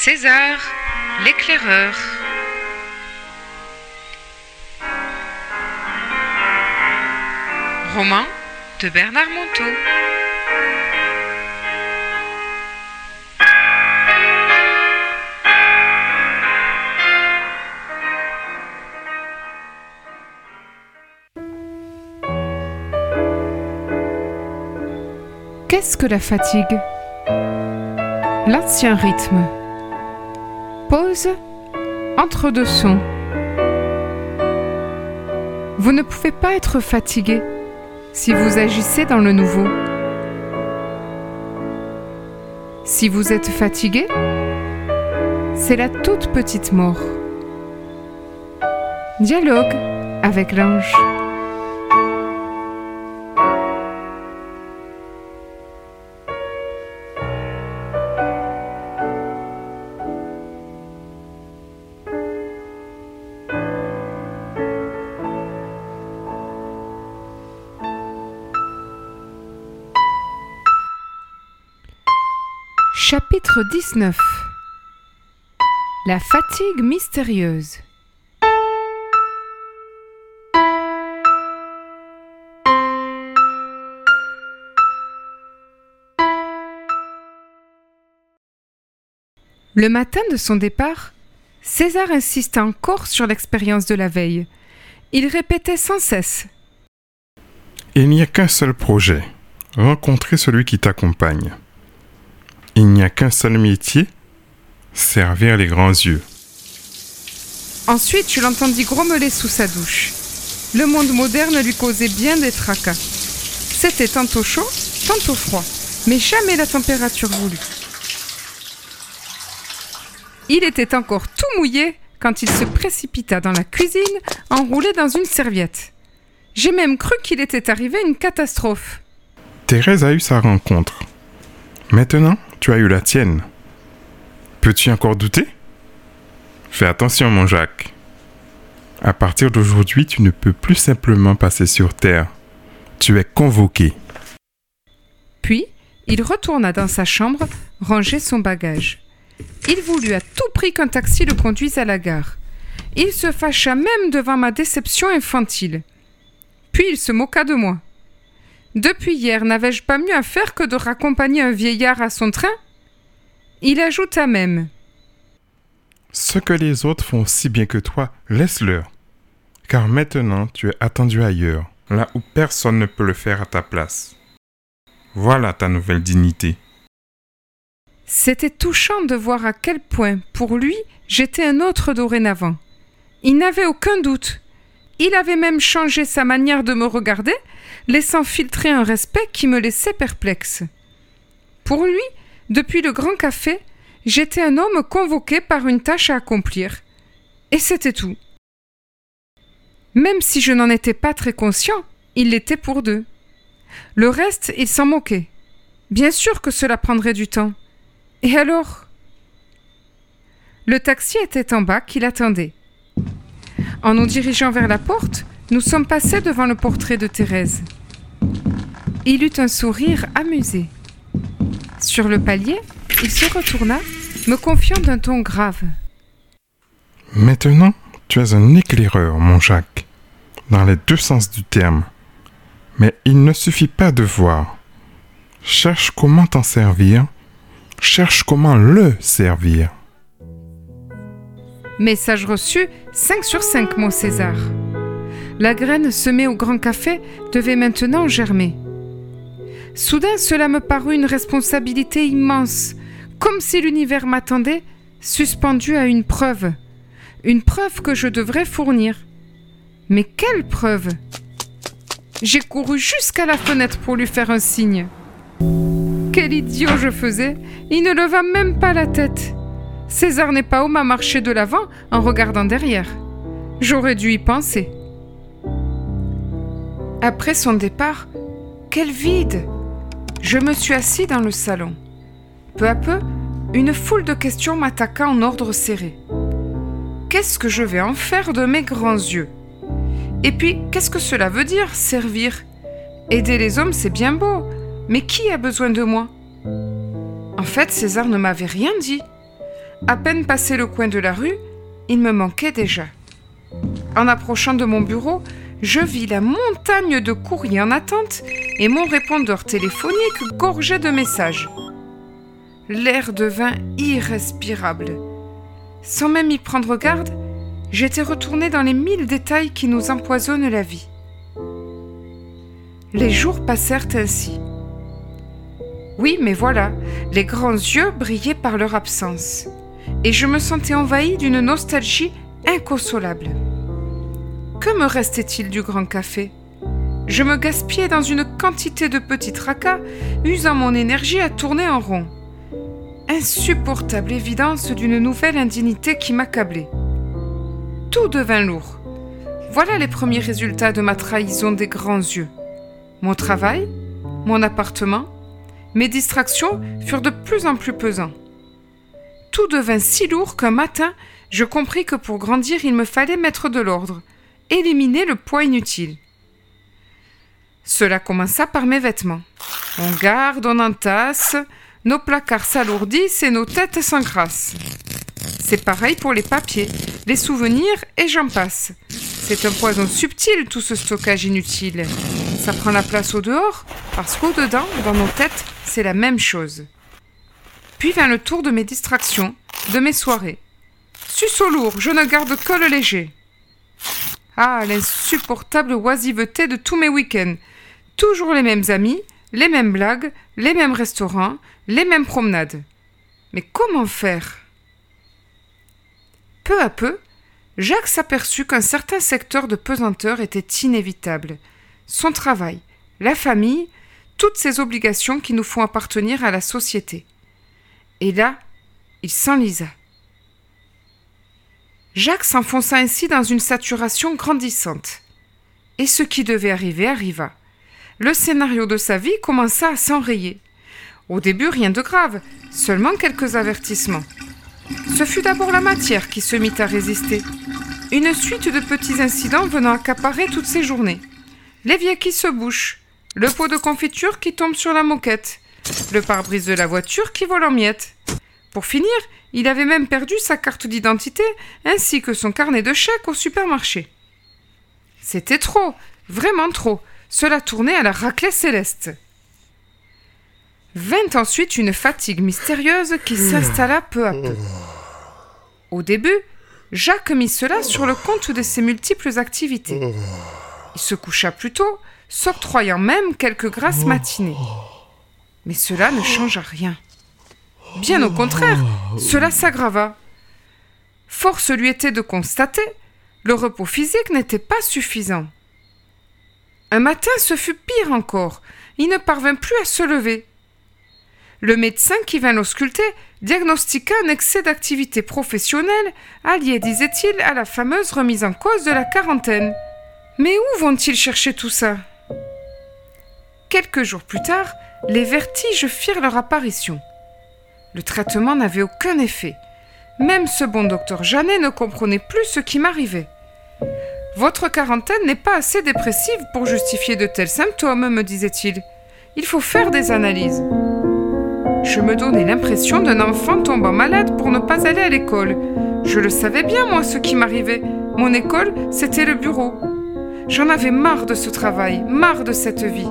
César, l'éclaireur. Roman de Bernard Monteau. Qu'est-ce que la fatigue? L'ancien rythme. Pause entre deux sons. Vous ne pouvez pas être fatigué si vous agissez dans le nouveau. Si vous êtes fatigué, c'est la toute petite mort. Dialogue avec l'ange. Chapitre 19 La fatigue mystérieuse Le matin de son départ, César insiste encore sur l'expérience de la veille. Il répétait sans cesse Il n'y a qu'un seul projet, rencontrer celui qui t'accompagne. Il n'y a qu'un seul métier, servir les grands yeux. Ensuite, je l'entendis grommeler sous sa douche. Le monde moderne lui causait bien des tracas. C'était tantôt chaud, tantôt froid, mais jamais la température voulue. Il était encore tout mouillé quand il se précipita dans la cuisine, enroulé dans une serviette. J'ai même cru qu'il était arrivé une catastrophe. Thérèse a eu sa rencontre. Maintenant, tu as eu la tienne. Peux-tu encore douter? Fais attention, mon Jacques. À partir d'aujourd'hui, tu ne peux plus simplement passer sur Terre. Tu es convoqué. Puis, il retourna dans sa chambre, ranger son bagage. Il voulut à tout prix qu'un taxi le conduise à la gare. Il se fâcha même devant ma déception infantile. Puis il se moqua de moi. Depuis hier, n'avais-je pas mieux à faire que de raccompagner un vieillard à son train? Il ajouta même. Ce que les autres font si bien que toi, laisse-leur. Car maintenant, tu es attendu ailleurs, là où personne ne peut le faire à ta place. Voilà ta nouvelle dignité. C'était touchant de voir à quel point, pour lui, j'étais un autre dorénavant. Il n'avait aucun doute. Il avait même changé sa manière de me regarder, laissant filtrer un respect qui me laissait perplexe. Pour lui, depuis le grand café, j'étais un homme convoqué par une tâche à accomplir. Et c'était tout. Même si je n'en étais pas très conscient, il l'était pour deux. Le reste, il s'en moquait. Bien sûr que cela prendrait du temps. Et alors? Le taxi était en bas qui l'attendait. En nous dirigeant vers la porte, nous sommes passés devant le portrait de Thérèse. Il eut un sourire amusé. Sur le palier, il se retourna, me confiant d'un ton grave. Maintenant, tu es un éclaireur, mon Jacques, dans les deux sens du terme. Mais il ne suffit pas de voir. Cherche comment t'en servir, cherche comment le servir. Message reçu 5 sur 5, mon César. La graine semée au grand café devait maintenant germer. Soudain, cela me parut une responsabilité immense, comme si l'univers m'attendait, suspendu à une preuve. Une preuve que je devrais fournir. Mais quelle preuve? J'ai couru jusqu'à la fenêtre pour lui faire un signe. Quel idiot je faisais Il ne leva même pas la tête. César n'est pas homme à marcher de l'avant en regardant derrière. J'aurais dû y penser. Après son départ, quel vide Je me suis assis dans le salon. Peu à peu, une foule de questions m'attaqua en ordre serré. Qu'est-ce que je vais en faire de mes grands yeux? Et puis, qu'est-ce que cela veut dire, servir? Aider les hommes, c'est bien beau, mais qui a besoin de moi? En fait, César ne m'avait rien dit. À peine passé le coin de la rue, il me manquait déjà. En approchant de mon bureau, je vis la montagne de courriers en attente et mon répondeur téléphonique gorgeait de messages. L'air devint irrespirable. Sans même y prendre garde, j'étais retourné dans les mille détails qui nous empoisonnent la vie. Les jours passèrent ainsi. Oui, mais voilà, les grands yeux brillaient par leur absence, et je me sentais envahi d'une nostalgie inconsolable. Que me restait-il du grand café? Je me gaspillais dans une quantité de petits tracas, usant mon énergie à tourner en rond. Insupportable évidence d'une nouvelle indignité qui m'accablait. Tout devint lourd. Voilà les premiers résultats de ma trahison des grands yeux. Mon travail, mon appartement, mes distractions furent de plus en plus pesants. Tout devint si lourd qu'un matin, je compris que pour grandir, il me fallait mettre de l'ordre, éliminer le poids inutile. Cela commença par mes vêtements. On garde, on entasse, nos placards s'alourdissent et nos têtes s'encrassent. C'est pareil pour les papiers, les souvenirs et j'en passe. C'est un poison subtil tout ce stockage inutile. Ça prend la place au dehors parce qu'au dedans, dans nos têtes, c'est la même chose. Puis vint le tour de mes distractions, de mes soirées. Suceau lourd, je ne garde que le léger. Ah, l'insupportable oisiveté de tous mes week-ends. Toujours les mêmes amis, les mêmes blagues, les mêmes restaurants, les mêmes promenades. Mais comment faire? Peu à peu, Jacques s'aperçut qu'un certain secteur de pesanteur était inévitable. Son travail, la famille, toutes ces obligations qui nous font appartenir à la société. Et là, il s'enlisa. Jacques s'enfonça ainsi dans une saturation grandissante. Et ce qui devait arriver arriva. Le scénario de sa vie commença à s'enrayer. Au début, rien de grave, seulement quelques avertissements. Ce fut d'abord la matière qui se mit à résister. Une suite de petits incidents venant accaparer toutes ses journées. L'évier qui se bouche, le pot de confiture qui tombe sur la moquette, le pare-brise de la voiture qui vole en miettes. Pour finir, il avait même perdu sa carte d'identité ainsi que son carnet de chèques au supermarché. C'était trop, vraiment trop. Cela tournait à la raclée céleste. Vint ensuite une fatigue mystérieuse qui s'installa peu à peu. Au début, Jacques mit cela sur le compte de ses multiples activités. Il se coucha plus tôt, s'octroyant même quelques grasses matinées. Mais cela ne changea rien. Bien au contraire, cela s'aggrava. Force lui était de constater, le repos physique n'était pas suffisant. Un matin, ce fut pire encore. Il ne parvint plus à se lever. Le médecin qui vint l'ausculter diagnostiqua un excès d'activité professionnelle, allié, disait-il, à la fameuse remise en cause de la quarantaine. Mais où vont-ils chercher tout ça? Quelques jours plus tard, les vertiges firent leur apparition. Le traitement n'avait aucun effet. Même ce bon docteur Janet ne comprenait plus ce qui m'arrivait. Votre quarantaine n'est pas assez dépressive pour justifier de tels symptômes, me disait-il. Il faut faire des analyses. Je me donnais l'impression d'un enfant tombant malade pour ne pas aller à l'école. Je le savais bien, moi, ce qui m'arrivait. Mon école, c'était le bureau. J'en avais marre de ce travail, marre de cette vie.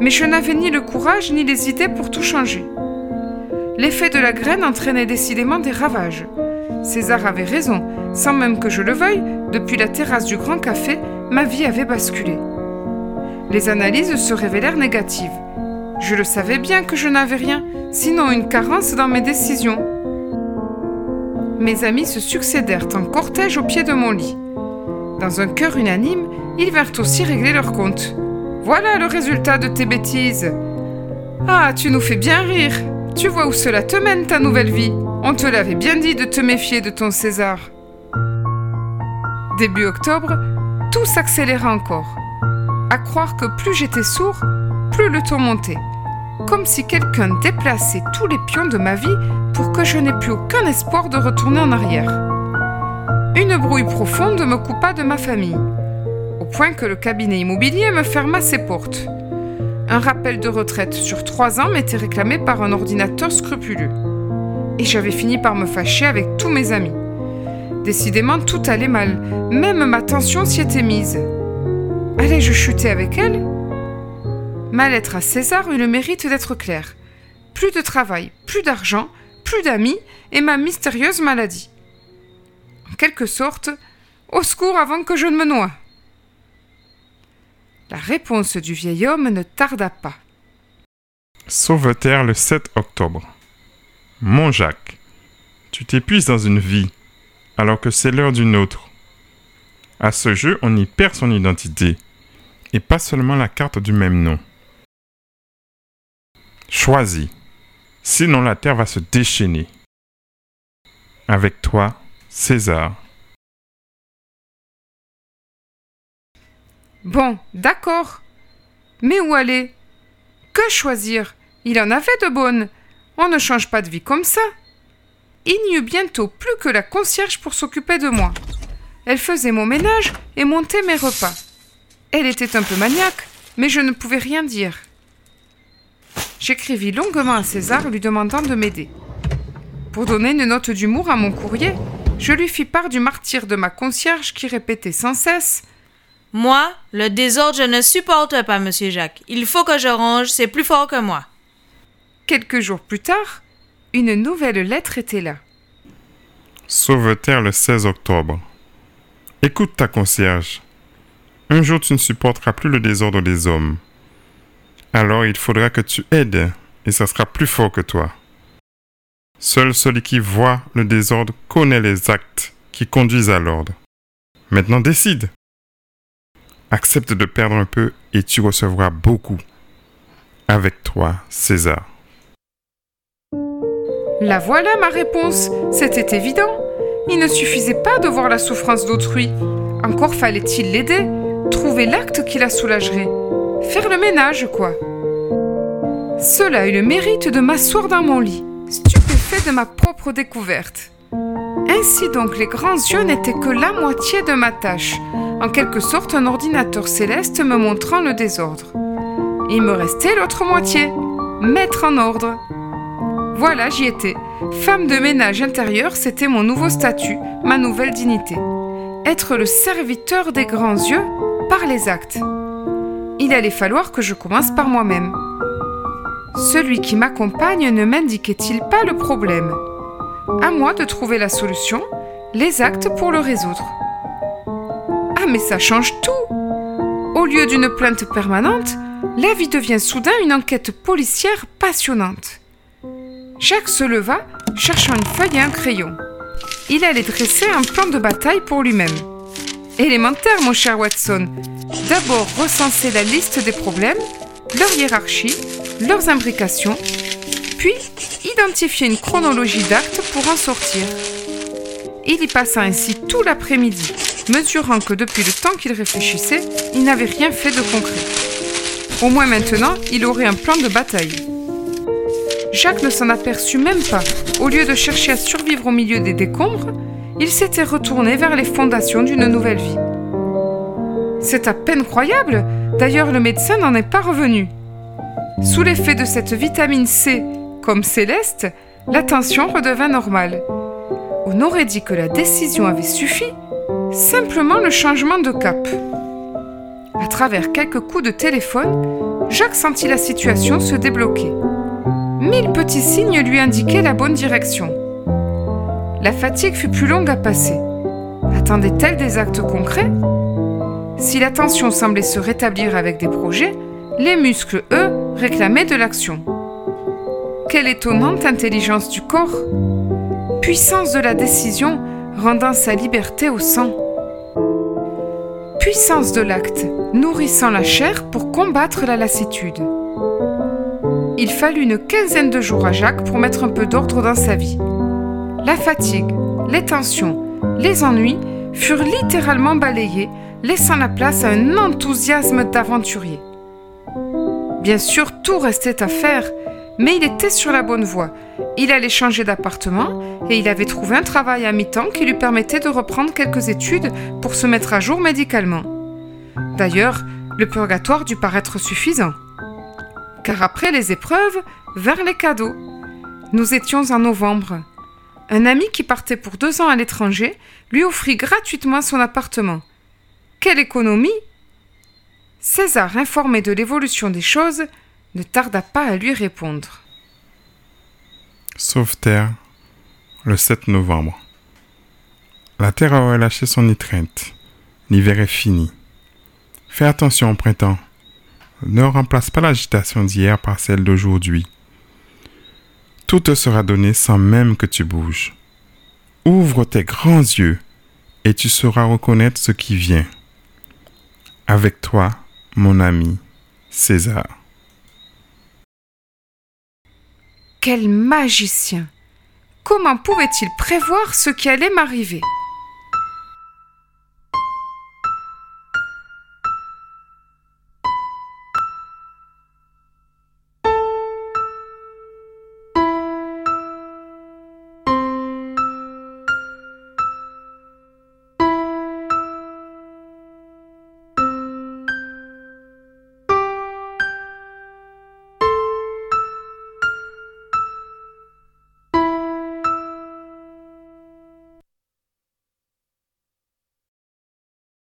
Mais je n'avais ni le courage ni les idées pour tout changer. L'effet de la graine entraînait décidément des ravages. César avait raison, sans même que je le veuille, depuis la terrasse du Grand Café, ma vie avait basculé. Les analyses se révélèrent négatives. Je le savais bien que je n'avais rien, sinon une carence dans mes décisions. Mes amis se succédèrent en cortège au pied de mon lit. Dans un cœur unanime, ils vinrent aussi régler leur compte. Voilà le résultat de tes bêtises. Ah, tu nous fais bien rire. Tu vois où cela te mène, ta nouvelle vie On te l'avait bien dit de te méfier de ton César. Début octobre, tout s'accéléra encore. À croire que plus j'étais sourd, plus le ton montait. Comme si quelqu'un déplaçait tous les pions de ma vie pour que je n'ai plus aucun espoir de retourner en arrière. Une brouille profonde me coupa de ma famille, point que le cabinet immobilier me ferma ses portes. Un rappel de retraite sur trois ans m'était réclamé par un ordinateur scrupuleux. Et j'avais fini par me fâcher avec tous mes amis. Décidément, tout allait mal. Même ma tension s'y était mise. Allais-je chuter avec elle Ma lettre à César eut le mérite d'être claire. Plus de travail, plus d'argent, plus d'amis et ma mystérieuse maladie. En quelque sorte, au secours avant que je ne me noie. La réponse du vieil homme ne tarda pas. Sauveterre le 7 octobre. Mon Jacques, tu t'épuises dans une vie, alors que c'est l'heure d'une autre. À ce jeu, on y perd son identité, et pas seulement la carte du même nom. Choisis, sinon la terre va se déchaîner. Avec toi, César. Bon, d'accord. Mais où aller? Que choisir? Il en avait de bonnes. On ne change pas de vie comme ça. Il n'y eut bientôt plus que la concierge pour s'occuper de moi. Elle faisait mon ménage et montait mes repas. Elle était un peu maniaque, mais je ne pouvais rien dire. J'écrivis longuement à César lui demandant de m'aider. Pour donner une note d'humour à mon courrier, je lui fis part du martyr de ma concierge qui répétait sans cesse moi, le désordre, je ne supporte pas, monsieur Jacques. Il faut que je range, c'est plus fort que moi. Quelques jours plus tard, une nouvelle lettre était là. Sauveterre le 16 octobre. Écoute ta concierge. Un jour tu ne supporteras plus le désordre des hommes. Alors il faudra que tu aides, et ça sera plus fort que toi. Seul celui qui voit le désordre connaît les actes qui conduisent à l'ordre. Maintenant décide. Accepte de perdre un peu et tu recevras beaucoup. Avec toi, César. La voilà ma réponse. C'était évident. Il ne suffisait pas de voir la souffrance d'autrui. Encore fallait-il l'aider, trouver l'acte qui la soulagerait. Faire le ménage, quoi. Cela eut le mérite de m'asseoir dans mon lit, stupéfait de ma propre découverte. Ainsi donc les grands yeux n'étaient que la moitié de ma tâche, en quelque sorte un ordinateur céleste me montrant le désordre. Il me restait l'autre moitié, mettre en ordre. Voilà, j'y étais. Femme de ménage intérieur, c'était mon nouveau statut, ma nouvelle dignité. Être le serviteur des grands yeux par les actes. Il allait falloir que je commence par moi-même. Celui qui m'accompagne ne m'indiquait-il pas le problème? À moi de trouver la solution, les actes pour le résoudre. Ah, mais ça change tout Au lieu d'une plainte permanente, la vie devient soudain une enquête policière passionnante. Jacques se leva, cherchant une feuille et un crayon. Il allait dresser un plan de bataille pour lui-même. Élémentaire, mon cher Watson. D'abord recenser la liste des problèmes, leur hiérarchie, leurs imbrications, puis identifier une chronologie d'actes pour en sortir. Il y passa ainsi tout l'après-midi, mesurant que depuis le temps qu'il réfléchissait, il n'avait rien fait de concret. Au moins maintenant, il aurait un plan de bataille. Jacques ne s'en aperçut même pas. Au lieu de chercher à survivre au milieu des décombres, il s'était retourné vers les fondations d'une nouvelle vie. C'est à peine croyable, d'ailleurs le médecin n'en est pas revenu. Sous l'effet de cette vitamine C, comme céleste, la tension redevint normale. On aurait dit que la décision avait suffi Simplement le changement de cap. À travers quelques coups de téléphone, Jacques sentit la situation se débloquer. Mille petits signes lui indiquaient la bonne direction. La fatigue fut plus longue à passer. Attendait-elle des actes concrets? Si la tension semblait se rétablir avec des projets, les muscles, eux, réclamaient de l'action. Quelle étonnante intelligence du corps Puissance de la décision rendant sa liberté au sang. Puissance de l'acte, nourrissant la chair pour combattre la lassitude. Il fallut une quinzaine de jours à Jacques pour mettre un peu d'ordre dans sa vie. La fatigue, les tensions, les ennuis furent littéralement balayés, laissant la place à un enthousiasme d'aventurier. Bien sûr, tout restait à faire, mais il était sur la bonne voie. Il allait changer d'appartement et il avait trouvé un travail à mi-temps qui lui permettait de reprendre quelques études pour se mettre à jour médicalement. D'ailleurs, le purgatoire dut paraître suffisant. Car après les épreuves, vers les cadeaux. Nous étions en novembre. Un ami qui partait pour deux ans à l'étranger lui offrit gratuitement son appartement. Quelle économie César, informé de l'évolution des choses, ne tarda pas à lui répondre. Sauveterre, le 7 novembre. La terre a relâché son étreinte. L'hiver est fini. Fais attention au printemps. Ne remplace pas l'agitation d'hier par celle d'aujourd'hui. Tout te sera donné sans même que tu bouges. Ouvre tes grands yeux et tu sauras reconnaître ce qui vient. Avec toi, mon ami César. Quel magicien. Comment pouvait-il prévoir ce qui allait m'arriver?